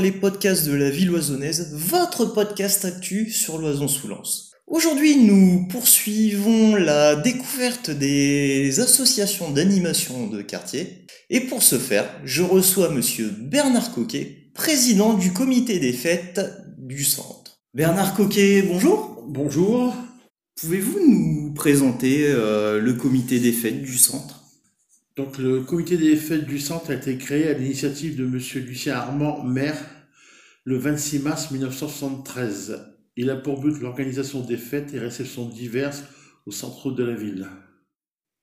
les podcasts de la ville oisonnaise, votre podcast actu sur l'Oison sous Lens. Aujourd'hui, nous poursuivons la découverte des associations d'animation de quartier. Et pour ce faire, je reçois monsieur Bernard Coquet, président du comité des fêtes du centre. Bernard Coquet, bonjour. Bonjour. Pouvez-vous nous présenter euh, le comité des fêtes du centre? Donc le comité des fêtes du centre a été créé à l'initiative de monsieur Lucien Armand, maire, le 26 mars 1973. Il a pour but l'organisation des fêtes et réceptions diverses au centre de la ville.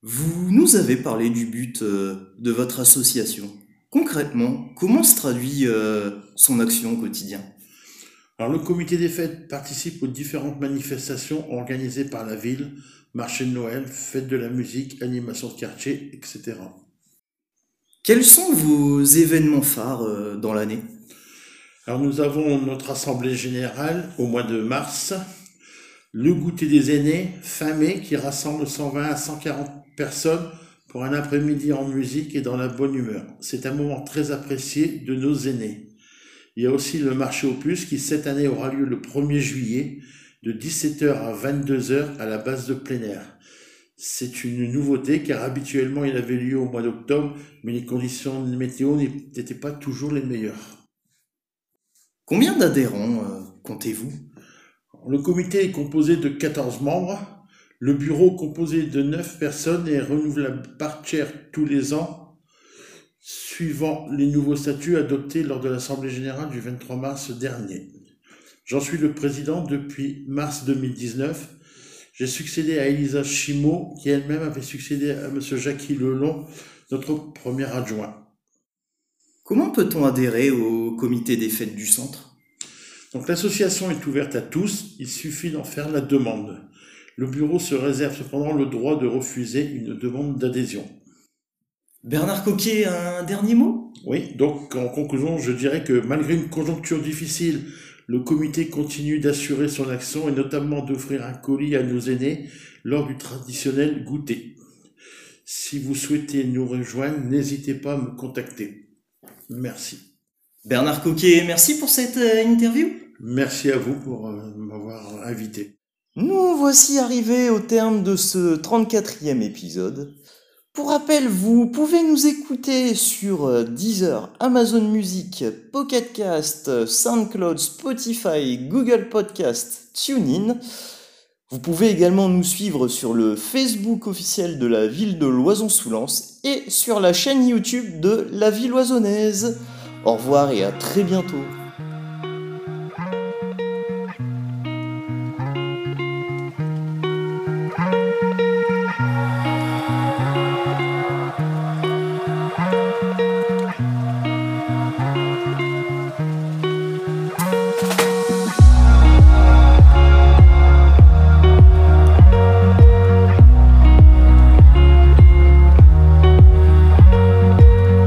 Vous nous avez parlé du but euh, de votre association. Concrètement, comment se traduit euh, son action au quotidien? Alors le comité des fêtes participe aux différentes manifestations organisées par la ville, marché de Noël, fête de la musique, animation de quartier, etc. Quels sont vos événements phares euh, dans l'année? Alors nous avons notre assemblée générale au mois de mars, le goûter des aînés fin mai qui rassemble 120 à 140 personnes pour un après-midi en musique et dans la bonne humeur. C'est un moment très apprécié de nos aînés. Il y a aussi le marché aux puces qui cette année aura lieu le 1er juillet de 17h à 22h à la base de plein air. C'est une nouveauté car habituellement il avait lieu au mois d'octobre mais les conditions de météo n'étaient pas toujours les meilleures. Combien d'adhérents euh, comptez-vous? Le comité est composé de 14 membres. Le bureau composé de 9 personnes est renouvelable par tiers tous les ans, suivant les nouveaux statuts adoptés lors de l'Assemblée générale du 23 mars dernier. J'en suis le président depuis mars 2019. J'ai succédé à Elisa Chimot, qui elle-même avait succédé à M. Jackie Lelon, notre premier adjoint. Comment peut-on adhérer au comité des fêtes du centre? Donc l'association est ouverte à tous, il suffit d'en faire la demande. Le bureau se réserve cependant le droit de refuser une demande d'adhésion. Bernard Coquet, un dernier mot? Oui, donc en conclusion, je dirais que malgré une conjoncture difficile, le comité continue d'assurer son action et notamment d'offrir un colis à nos aînés lors du traditionnel goûter. Si vous souhaitez nous rejoindre, n'hésitez pas à me contacter. Merci. Bernard Coquet, merci pour cette euh, interview. Merci à vous pour euh, m'avoir invité. Nous voici arrivés au terme de ce 34e épisode. Pour rappel, vous pouvez nous écouter sur euh, Deezer, Amazon Music, Pocket Cast, SoundCloud, Spotify, Google Podcast, TuneIn. Vous pouvez également nous suivre sur le Facebook officiel de la ville de Loison-sous-Lens et sur la chaîne YouTube de la ville oisonnaise. Au revoir et à très bientôt.